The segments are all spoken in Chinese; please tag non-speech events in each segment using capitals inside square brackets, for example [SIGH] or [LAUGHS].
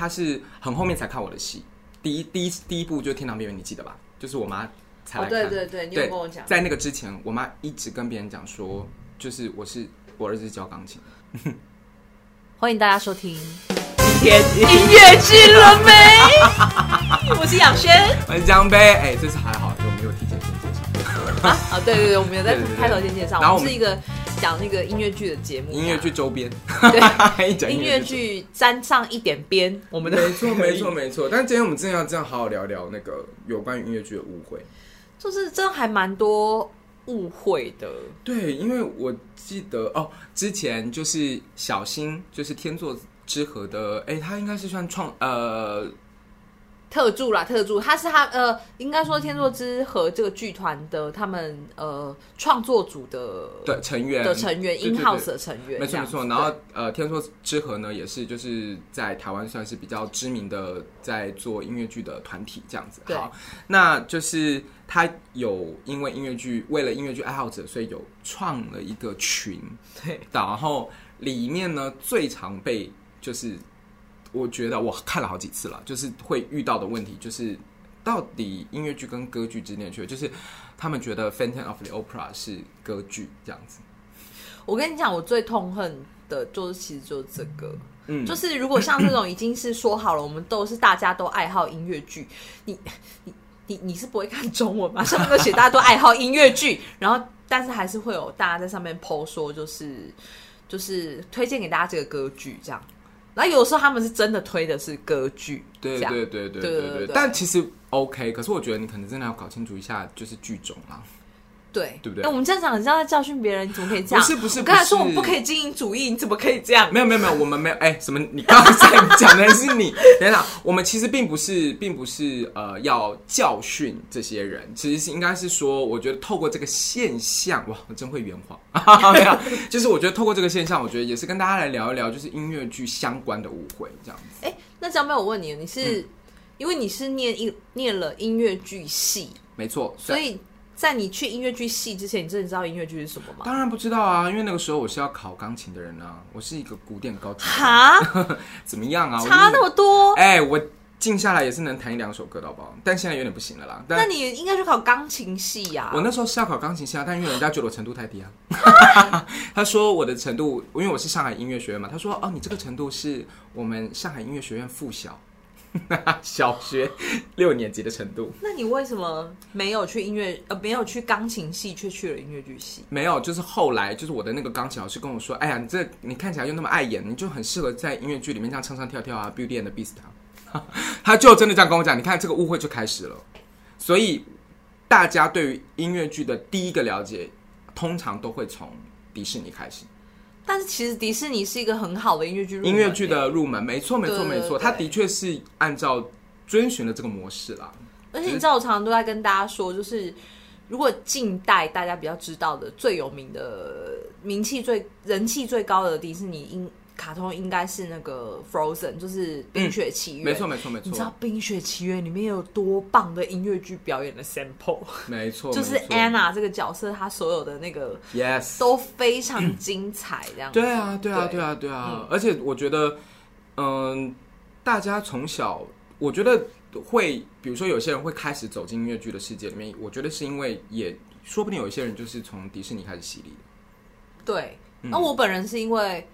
他是很后面才看我的戏，第一第一第一部就是《天堂边缘》，你记得吧？就是我妈才来看。哦、对对对，你有跟我讲。在那个之前，我妈一直跟别人讲说，就是我是我儿子教钢琴。欢迎大家收听今天音乐剧了没？[LAUGHS] 我是雅轩，我是江杯。哎，这次还好，我没有提前先介绍。啊啊，对对对，我们有在 [LAUGHS] 开头先介绍。然后我们是一个讲那个音乐剧的节目，[LAUGHS] 音乐剧周边。对，音乐剧沾上一点边，我们的没错没错没错。但今天我们真的要这样好好聊聊那个有关于音乐剧的误会，就是真的还蛮多误会的。对，因为我记得哦，之前就是小新，就是天作之合的，哎，他应该是算创呃特助啦，特助，他是他呃，应该说天作之合这个剧团的他们呃创作组的对成员的成员，in-house 的成员，没错没错。然后呃，天作之合呢，也是就是在台湾算是比较知名的在做音乐剧的团体这样子。好，那就是他有因为音乐剧，为了音乐剧爱好者，所以有创了一个群，对，然后里面呢最常被。就是我觉得我看了好几次了，就是会遇到的问题，就是到底音乐剧跟歌剧之间的区别，就是他们觉得《Phantom of the Opera》是歌剧这样子。我跟你讲，我最痛恨的就是其实就是这个，嗯，就是如果像这种已经是说好了，我们都是大家都爱好音乐剧，你你你你是不会看中文吗？上面都写大家都爱好音乐剧，然后但是还是会有大家在上面 po 说，就是就是推荐给大家这个歌剧这样。那有时候他们是真的推的是歌剧，对对对对对对。但其实 OK，可是我觉得你可能真的要搞清楚一下，就是剧种啦。对，对不对？那我们这样讲，你知道在教训别人，你怎么可以这样？不是不是，我刚才说我们不可以精英主义，你怎么可以这样？[LAUGHS] 没有没有没有，我们没有哎，什么？你刚才讲的是你？等等，我们其实并不是，并不是呃要教训这些人，其实是应该是说，我觉得透过这个现象，哇，我真会圆谎。[LAUGHS] 没有，就是我觉得透过这个现象，我觉得也是跟大家来聊一聊，就是音乐剧相关的误会这样子。哎，那张妹，我问你，你是、嗯、因为你是念一念了音乐剧系，没错，所以。在你去音乐剧系之前，你真的知道音乐剧是什么吗？当然不知道啊，因为那个时候我是要考钢琴的人啊，我是一个古典高级。哈？[LAUGHS] 怎么样啊？差那么多？哎、欸，我静下来也是能弹一两首歌的，好不好？但现在有点不行了啦。但那你应该去考钢琴系呀、啊？我那时候是要考钢琴系啊，但因为人家觉得我程度太低啊，[LAUGHS] 他说我的程度，因为我是上海音乐学院嘛，他说哦，你这个程度是我们上海音乐学院附小。[LAUGHS] 小学六年级的程度，那你为什么没有去音乐呃没有去钢琴系，却去了音乐剧系？没有，就是后来就是我的那个钢琴老师跟我说：“哎呀，你这你看起来又那么爱演，你就很适合在音乐剧里面这样唱唱跳跳啊，Beauty and the Beast 啊。[LAUGHS] ”他就真的这样跟我讲，你看这个误会就开始了。所以大家对于音乐剧的第一个了解，通常都会从迪士尼开始。但是其实迪士尼是一个很好的音乐剧音乐剧的入门，没错没错没错，它的确是按照遵循了这个模式啦。而且你知道，我常常都在跟大家说，就是如果近代大家比较知道的最有名的、名气最、人气最高的迪士尼音。卡通应该是那个 Frozen，就是《冰雪奇缘》。没错，没错，没错。你知道《冰雪奇缘》里面有多棒的音乐剧表演的 sample？没错，就是 Anna 这个角色，她所有的那个 Yes 都非常精彩，这样子。对啊，对啊，对啊，对啊。而且我觉得，嗯，大家从小，我觉得会，比如说有些人会开始走进音乐剧的世界里面，我觉得是因为，也说不定有一些人就是从迪士尼开始洗礼的。对，那我本人是因为。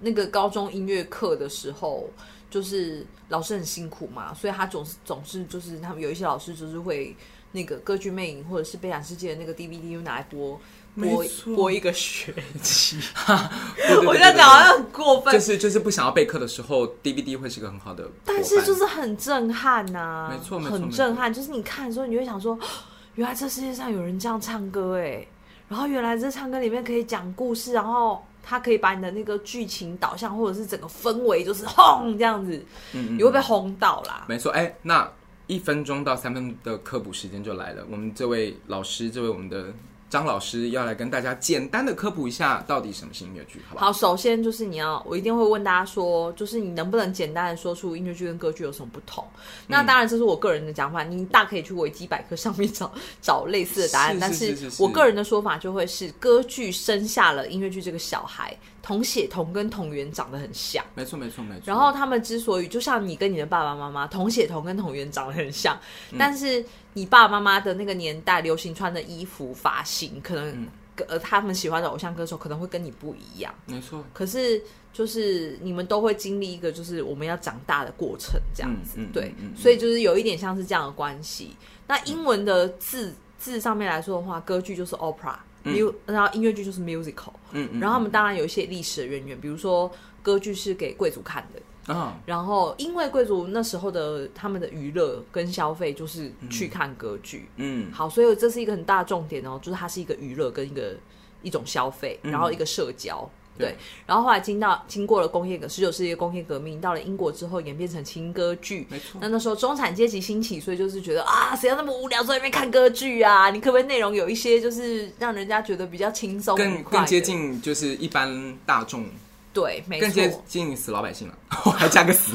那个高中音乐课的时候，就是老师很辛苦嘛，所以他总是总是就是他们有一些老师就是会那个歌剧魅影或者是悲惨世界的那个 DVD 又拿来播播播一个学期。[LAUGHS] 我觉得讲好像很过分，就是就是不想要备课的时候，DVD 会是一个很好的，但是就是很震撼呐、啊，没错，很震撼。就是你看的时候，你会想说，[GASPS] 原来这世界上有人这样唱歌哎，然后原来这唱歌里面可以讲故事，然后。他可以把你的那个剧情导向，或者是整个氛围，就是轰这样子，嗯，你会被轰到啦。没错，哎、欸，那一分钟到三分的科普时间就来了。我们这位老师，这位我们的。张老师要来跟大家简单的科普一下，到底什么是音乐剧，好不好？好，首先就是你要，我一定会问大家说，就是你能不能简单的说出音乐剧跟歌剧有什么不同？嗯、那当然这是我个人的讲法，你大可以去维基百科上面找 [LAUGHS] 找类似的答案。但是我个人的说法就会是，歌剧生下了音乐剧这个小孩，同血同根同源长得很像，没错没错没错。然后他们之所以就像你跟你的爸爸妈妈同血同根同源长得很像，嗯、但是你爸爸妈妈的那个年代流行穿的衣服发型，可能呃他们喜欢的偶像歌手可能会跟你不一样，没错。可是就是你们都会经历一个就是我们要长大的过程，这样子，嗯、对、所以就是有一点像是这样的关系。那英文的字。嗯字上面来说的话，歌剧就是 opera，嗯、然后音乐剧就是 musical，嗯嗯，然后他们当然有一些历史的渊源，比如说歌剧是给贵族看的，哦、然后因为贵族那时候的他们的娱乐跟消费就是去看歌剧，嗯，好，所以这是一个很大的重点哦，就是它是一个娱乐跟一个一种消费，然后一个社交。嗯对，然后后来经到经过了工业革十九世纪工业革命，到了英国之后演变成轻歌剧。没错，那那时候中产阶级兴起，所以就是觉得啊，谁要那么无聊坐在那边看歌剧啊？你可不可以内容有一些就是让人家觉得比较轻松、更更接近就是一般大众？对，没错，更接近死老百姓了。[LAUGHS] 我还加个死，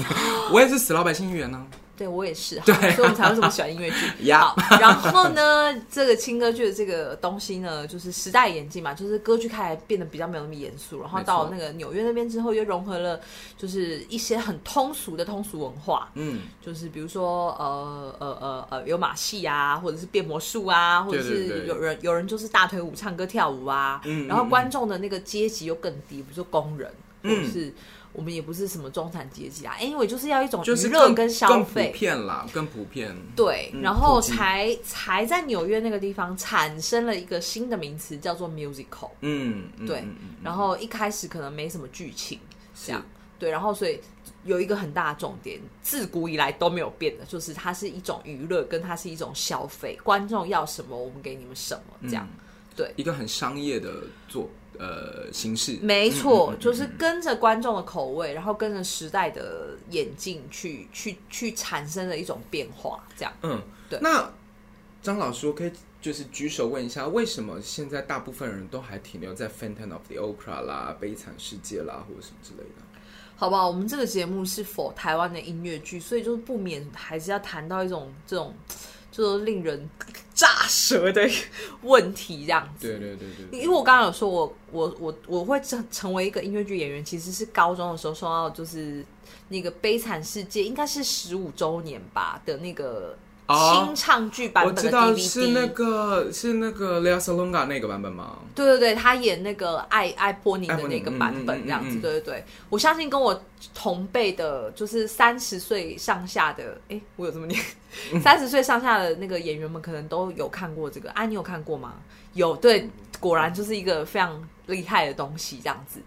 我也是死老百姓一员呢。对，我也是，对，所以我们才会这么喜欢音乐剧。[LAUGHS] 好，然后呢，这个轻歌剧的这个东西呢，就是时代演进嘛，就是歌剧开始变得比较没有那么严肃，然后到那个纽约那边之后，又融合了就是一些很通俗的通俗文化，嗯，就是比如说呃呃呃呃有马戏啊，或者是变魔术啊，或者是有人有人就是大腿舞唱歌跳舞啊，嗯，然后观众的那个阶级又更低，比如说工人，嗯、或者是。我们也不是什么中产阶级啊，因为就是要一种娱乐跟消费，更普遍啦，更普遍。对，然后才才在纽约那个地方产生了一个新的名词，叫做 musical。嗯，对。然后一开始可能没什么剧情，这样。对，然后所以有一个很大的重点，自古以来都没有变的，就是它是一种娱乐，跟它是一种消费。观众要什么，我们给你们什么，这样。对，一个很商业的做。呃，形式没错，就是跟着观众的口味，然后跟着时代的演进去去去产生了一种变化，这样。嗯，对。那张老师，我可以就是举手问一下，为什么现在大部分人都还停留在《Phantom of the Opera》啦、《悲惨世界》啦，或者什么之类的？好吧，我们这个节目是 for 台湾的音乐剧，所以就是不免还是要谈到一种这种。就是令人 [LAUGHS] 炸舌的问题，这样子。对对对对。因为我刚刚有说我，我我我我会成成为一个音乐剧演员，其实是高中的时候受到，就是那个《悲惨世界》应该是十五周年吧的那个。新唱剧版本的 DVD，我知道是那个是那个 Lea Salonga 那个版本吗？对对对，他演那个爱爱波尼的那个版本，这样子。对对对，我相信跟我同辈的，就是三十岁上下的，哎，我有这么念，三十岁上下的那个演员们，可能都有看过这个。哎，你有看过吗？有，对，果然就是一个非常厉害的东西，这样子。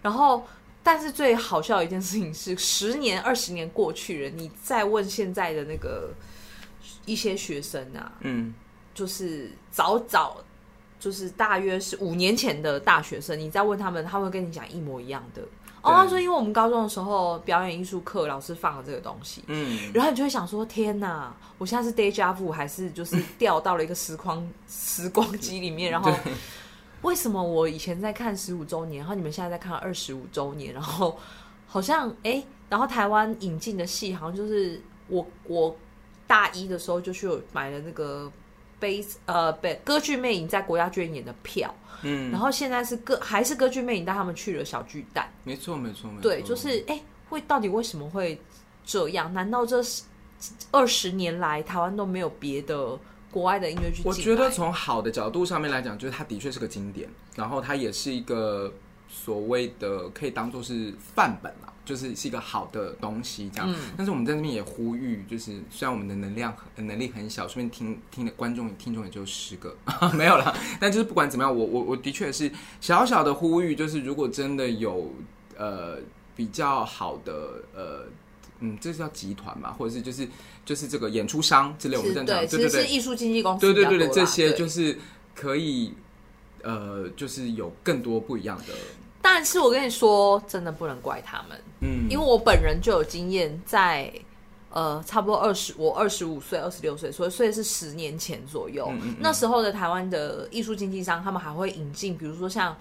然后，但是最好笑的一件事情是，十年、二十年过去了，你再问现在的那个。一些学生啊，嗯，就是早早，就是大约是五年前的大学生，你再问他们，他们会跟你讲一模一样的。哦，他说，因为我们高中的时候表演艺术课老师放了这个东西，嗯，然后你就会想说，天哪，我现在是 deja vu 还是就是掉到了一个时光时光机里面？[LAUGHS] 然后为什么我以前在看十五周年，然后你们现在在看二十五周年？然后好像哎、欸，然后台湾引进的戏好像就是我我。大一的时候就去买了那个悲呃悲歌剧魅影在国家剧院演的票，嗯，然后现在是歌还是歌剧魅影带他们去了小巨蛋，没错没错没错，对，就是哎、欸，会到底为什么会这样？难道这二十年来台湾都没有别的国外的音乐剧？我觉得从好的角度上面来讲，就是它的确是个经典，然后它也是一个所谓的可以当做是范本啦。就是是一个好的东西，这样、嗯。但是我们在那边也呼吁，就是虽然我们的能量能力很小，顺便听听的观众听众也就十个，[LAUGHS] 没有了。但就是不管怎么样，我我我的确是小小的呼吁，就是如果真的有呃比较好的呃嗯，这是叫集团嘛，或者是就是就是这个演出商之类，我们正常对对对，是艺术经纪公司，对对对对，这些就是可以呃，就是有更多不一样的。但是我跟你说，真的不能怪他们，嗯，因为我本人就有经验，在呃，差不多二十，我二十五岁、二十六岁，所以所以是十年前左右，嗯嗯嗯，那时候的台湾的艺术经纪商，他们还会引进，比如说像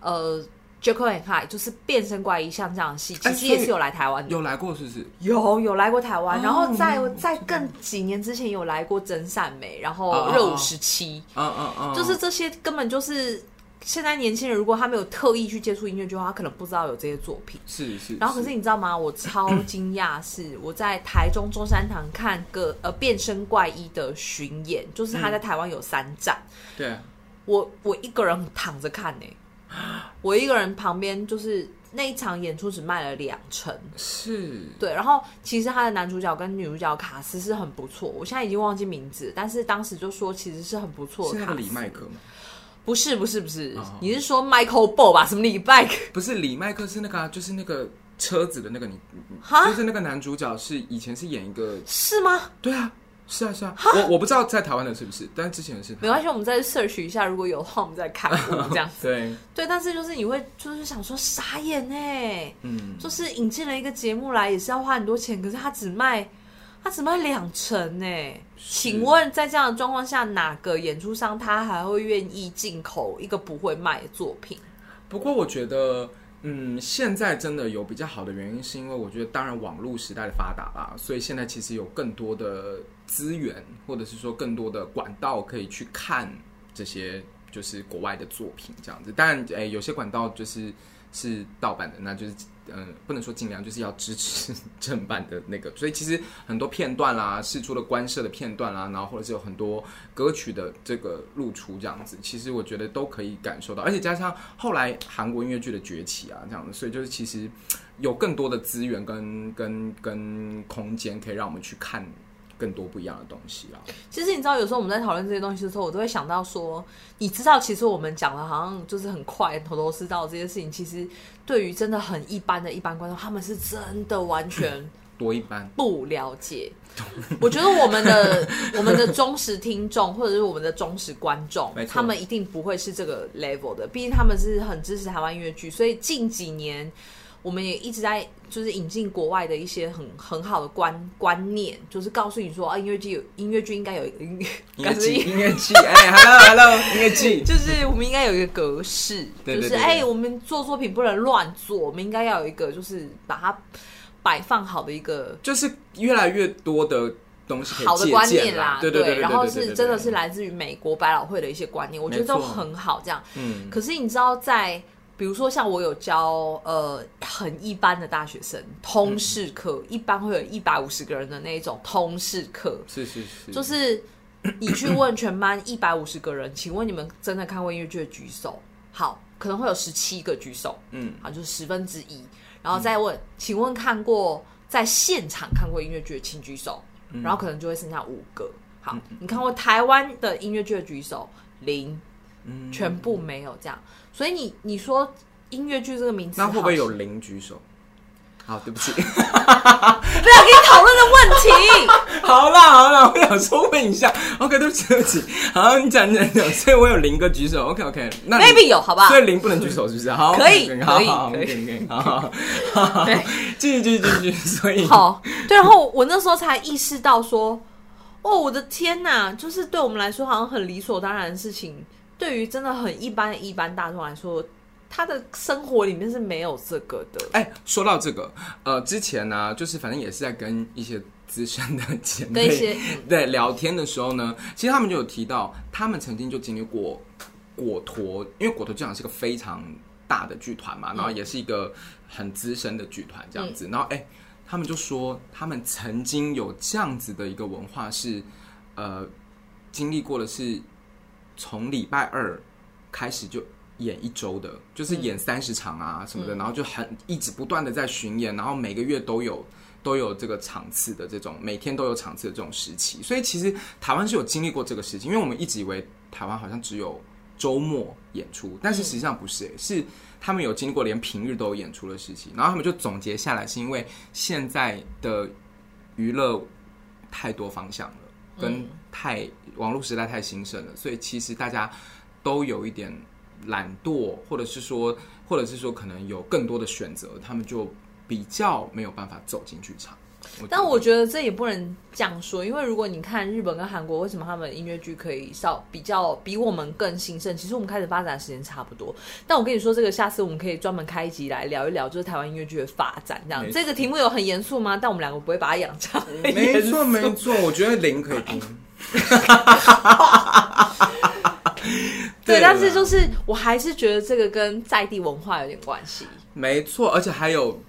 呃，Jekyll and High，就是变身怪医像这样的戏，其实也是有来台湾的，有来过是不是？有有来过台湾，哦，然后在在更几年之前有来过真善美，然后热舞时期，嗯嗯嗯，就是这些根本就是。现在年轻人如果他没有特意去接触音乐剧的话，他可能不知道有这些作品。是是，是。然后可是你知道吗？我超惊讶，是我在台中中山堂看个呃变身怪医的巡演，就是他在台湾有三站。嗯、对。我我一个人躺着看呢、欸，我一个人旁边就是那一场演出只卖了两成，是对。然后其实他的男主角跟女主角卡斯是很不错，我现在已经忘记名字，但是当时就说其实是很不错的。是那个李麦克吗？不是不是不是，哦、你是说 Michael Ball 吧？什么李麦克？不是李麦克，是那个、啊、就是那个车子的那个你，哈就是那个男主角是以前是演一个是吗？对啊。是啊是啊，我我不知道在台湾的是不是，但是之前的是。没关系，我们再 search 一下，如果有的话，我们再看这样子。[LAUGHS] 对对，但是就是你会就是想说傻眼呢，嗯，就是引进了一个节目来，也是要花很多钱，可是他只卖他只卖两成呢。请问在这样的状况下，哪个演出商他还会愿意进口一个不会卖的作品？不过我觉得。嗯，现在真的有比较好的原因，是因为我觉得，当然网络时代的发达吧，所以现在其实有更多的资源，或者是说更多的管道可以去看这些就是国外的作品这样子。当然，诶，有些管道就是是盗版的，那就是。嗯，不能说尽量，就是要支持 [LAUGHS] 正版的那个。所以其实很多片段啦，试出了官设的片段啦，然后或者是有很多歌曲的这个露出这样子，其实我觉得都可以感受到。而且加上后来韩国音乐剧的崛起啊，这样子，所以就是其实有更多的资源跟跟跟空间，可以让我们去看。更多不一样的东西啊！其实你知道，有时候我们在讨论这些东西的时候，我都会想到说，你知道，其实我们讲的好像就是很快头头是道这些事情，其实对于真的很一般的一般观众，他们是真的完全 [LAUGHS] 多一般不了解。我觉得我们的我们的忠实听众或者是我们的忠实观众，他们一定不会是这个 level 的，毕竟他们是很支持台湾音乐剧，所以近几年。我们也一直在就是引进国外的一些很很好的观观念，就是告诉你说啊，音乐剧有音乐剧应该有音乐音乐剧音乐剧哎，hello hello 音乐剧，[LAUGHS] [LAUGHS] 就是我们应该有一个格式，就是哎，我们做作品不能乱做，我们应该要有一个就是把它摆放好的一个，就是越来越多的东西好的观念啦，对对对，然后是真的是来自于美国百老汇的一些观念，我觉得都很好，这样，嗯，可是你知道在。比如说，像我有教呃很一般的大学生通识课，嗯、一般会有一百五十个人的那种通识课，是是是，就是你去问全班一百五十个人，请问你们真的看过音乐剧的举手？好，可能会有十七个举手，嗯，好，就是十分之一，然后再问，嗯、请问看过在现场看过音乐剧的请举手，嗯、然后可能就会剩下五个。好，嗯、你看过台湾的音乐剧的举手？零，嗯，全部没有这样。所以你你说音乐剧这个名字，那会不会有零举手？好，对不起，[LAUGHS] 不要跟你讨论的问题。[LAUGHS] 好啦好啦，我想说问一下。OK，对不起对不起。好，你讲讲讲，所以我有零个举手。OK OK，那 maybe 有好吧？所以零不能举手是不是？好，可以可以可以可以，好 [LAUGHS] 好好，对，继续继续继续。所以好，对，然后我那时候才意识到说，哦，我的天哪，就是对我们来说好像很理所当然的事情。对于真的很一般的一般大众来说，他的生活里面是没有这个的。哎，说到这个，呃，之前呢、啊，就是反正也是在跟一些资深的 [LAUGHS] 姐妹对聊天的时候呢，其实他们就有提到，他们曾经就经历过果陀，因为果陀剧场是个非常大的剧团嘛，然后也是一个很资深的剧团这样子，嗯、然后哎，他们就说他们曾经有这样子的一个文化是，呃，经历过的是。从礼拜二开始就演一周的，就是演三十场啊什么的，嗯、然后就很一直不断的在巡演，然后每个月都有都有这个场次的这种，每天都有场次的这种时期。所以其实台湾是有经历过这个事情，因为我们一直以为台湾好像只有周末演出，但是实际上不是、欸，是他们有经历过连平日都有演出的事情。然后他们就总结下来，是因为现在的娱乐太多方向了。跟太网络时代太兴盛了，所以其实大家都有一点懒惰，或者是说，或者是说，可能有更多的选择，他们就比较没有办法走进剧场。但我觉得这也不能这样说，因为如果你看日本跟韩国，为什么他们音乐剧可以稍比较比我们更兴盛？其实我们开始发展的时间差不多。但我跟你说，这个下次我们可以专门开一集来聊一聊，就是台湾音乐剧的发展这样。错这个题目有很严肃吗？但我们两个不会把它养成。没错没错，我觉得零可以听。[LAUGHS] 对，但是就是我还是觉得这个跟在地文化有点关系。没错，而且还有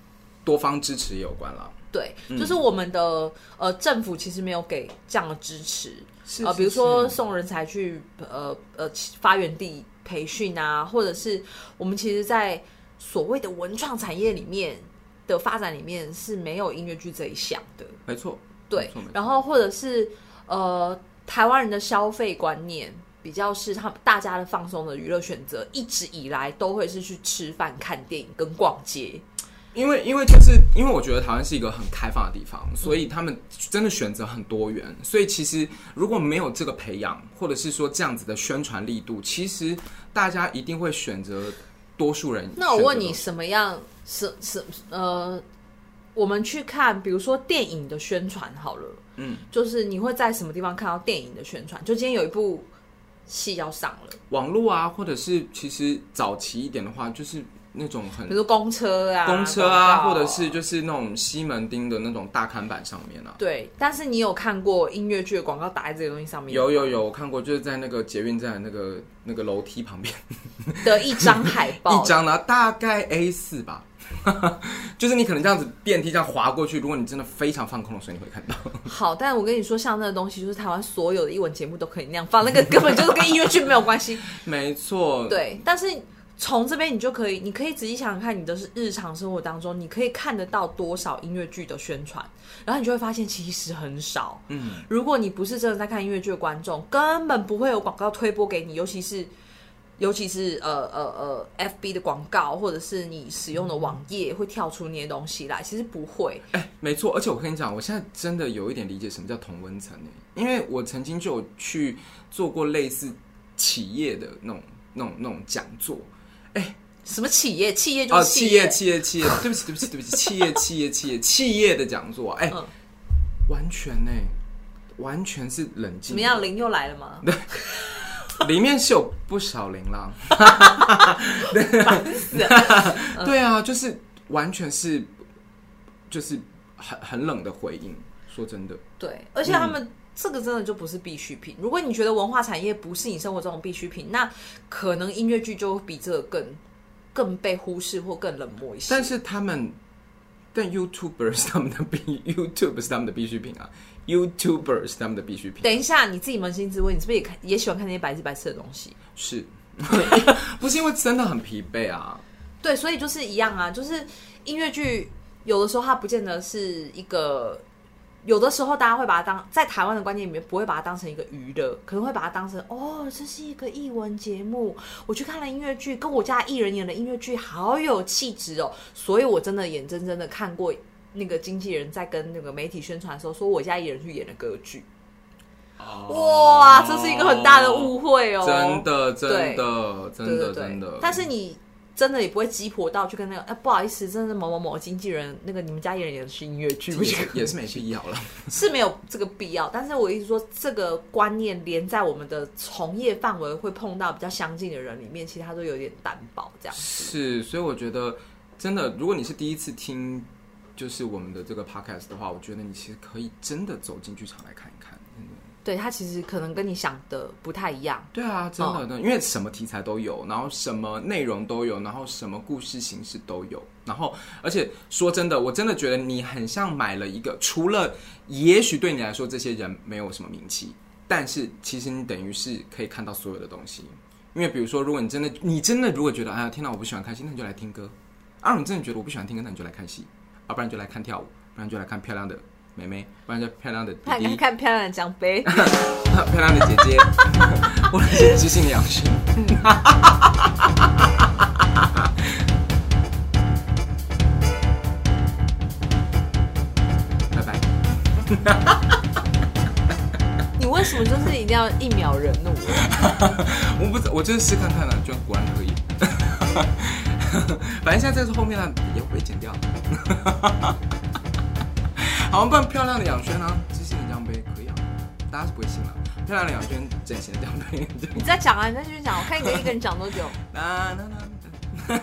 多方支持也有关了。对，就是我们的呃政府其实没有给这样的支持，是呃，比如说送人才去呃呃发源地培训啊，或者是我们其实，在所谓的文创产业里面的发展里面是没有音乐剧这一项的。没错，对，然后或者是呃台湾人的消费观念比较是他们大家的放松的娱乐选择，一直以来都会是去吃饭、看电影跟逛街。因为，因为就是因为我觉得台湾是一个很开放的地方，所以他们真的选择很多元。所以其实如果没有这个培养，或者是说这样子的宣传力度，其实大家一定会选择多数人。那我问你，什么样是是呃，我们去看，比如说电影的宣传好了，嗯，就是你会在什么地方看到电影的宣传？就今天有一部戏要上了，网络啊，或者是其实早期一点的话，就是。那种很，比如公车啊，公车啊，或者是就是那种西门町的那种大看板上面啊。对，但是你有看过音乐剧的广告打在这个东西上面？有有有，我看过，就是在那个捷运站那个那个楼梯旁边的一张海报，[LAUGHS] 一张呢，大概 A 四吧。[LAUGHS] 就是你可能这样子电梯这样滑过去，如果你真的非常放空的时候，你会看到。[LAUGHS] 好，但我跟你说，像那个东西，就是台湾所有的艺文节目都可以那样放，那个根本就是跟音乐剧没有关系。[LAUGHS] 没错。对，但是。从这边你就可以，你可以仔细想想看，你的是日常生活当中，你可以看得到多少音乐剧的宣传，然后你就会发现其实很少。嗯，如果你不是真的在看音乐剧的观众，根本不会有广告推播给你，尤其是尤其是呃呃呃，FB 的广告，或者是你使用的网页会跳出那些东西来，其实不会。哎、欸，没错，而且我跟你讲，我现在真的有一点理解什么叫同温层呢？因为我曾经就有去做过类似企业的那种那种那种讲座。哎、欸，什么企业？企业就是企业，企业，企业。对不起，对不起，对不起，企业，企业，企业，企业的讲座。哎、欸嗯，完全呢，完全是冷静。怎么样？零又来了吗？[LAUGHS] 对，[LAUGHS] 里面是有不少琳琅。[LAUGHS] 对啊，就是完全是，就是很很冷的回应。说真的，对，而且他们。嗯这个真的就不是必需品。如果你觉得文化产业不是你生活中的必需品，那可能音乐剧就比这个更更被忽视或更冷漠一些。但是他们，但 YouTuber 是他们的必 YouTube 是他们的必需品啊，YouTuber 是他们的必需品。等一下，你自己扪心自问，你是不是也看也喜欢看那些白吃白色的东西？是，[LAUGHS] 不是因为真的很疲惫啊？对，所以就是一样啊，就是音乐剧有的时候它不见得是一个。有的时候，大家会把它当在台湾的观念里面，不会把它当成一个娱乐，可能会把它当成哦，这是一个艺文节目。我去看了音乐剧，跟我家艺人演的音乐剧好有气质哦。所以我真的眼睁睁的看过那个经纪人在跟那个媒体宣传的时候，说我家艺人去演了歌剧。哦。哇，这是一个很大的误会哦！真的，真的，真的，真的。但是你。真的也不会鸡婆到去跟那个，哎、啊，不好意思，真的是某某某经纪人，那个你们家艺人也是音乐剧，也是没必要了，[LAUGHS] 是没有这个必要。但是我意思说，这个观念连在我们的从业范围会碰到比较相近的人里面，其实他都有点单薄这样子。是，所以我觉得真的，如果你是第一次听，就是我们的这个 podcast 的话，我觉得你其实可以真的走进剧场来看一看。对，他其实可能跟你想的不太一样。对啊，真的的，因为什么题材都有，然后什么内容都有，然后什么故事形式都有，然后而且说真的，我真的觉得你很像买了一个，除了也许对你来说这些人没有什么名气，但是其实你等于是可以看到所有的东西。因为比如说，如果你真的你真的如果觉得哎呀天哪，我不喜欢看戏，那你就来听歌；啊，你真的觉得我不喜欢听歌，那你就来看戏；啊，不然就来看跳舞，不然就来看漂亮的。妹妹，不然叫漂亮的弟弟，看，看漂亮的奖杯，[LAUGHS] 漂亮的姐姐，或者是知性的杨勋。拜拜。[LAUGHS] 你为什么就是一定要一秒惹怒我？[LAUGHS] 我不，我就是试看看了，就果然可以。反正现在这个是后面呢，也会剪掉。好，我漂亮的养轩啊，知性的样杯可以啊，大家是不会信了。漂亮的养轩，整形的奖杯。你再讲啊，你再继续讲，我看你可以一个人讲多久。那 [LAUGHS] 那那，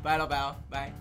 拜了拜了拜。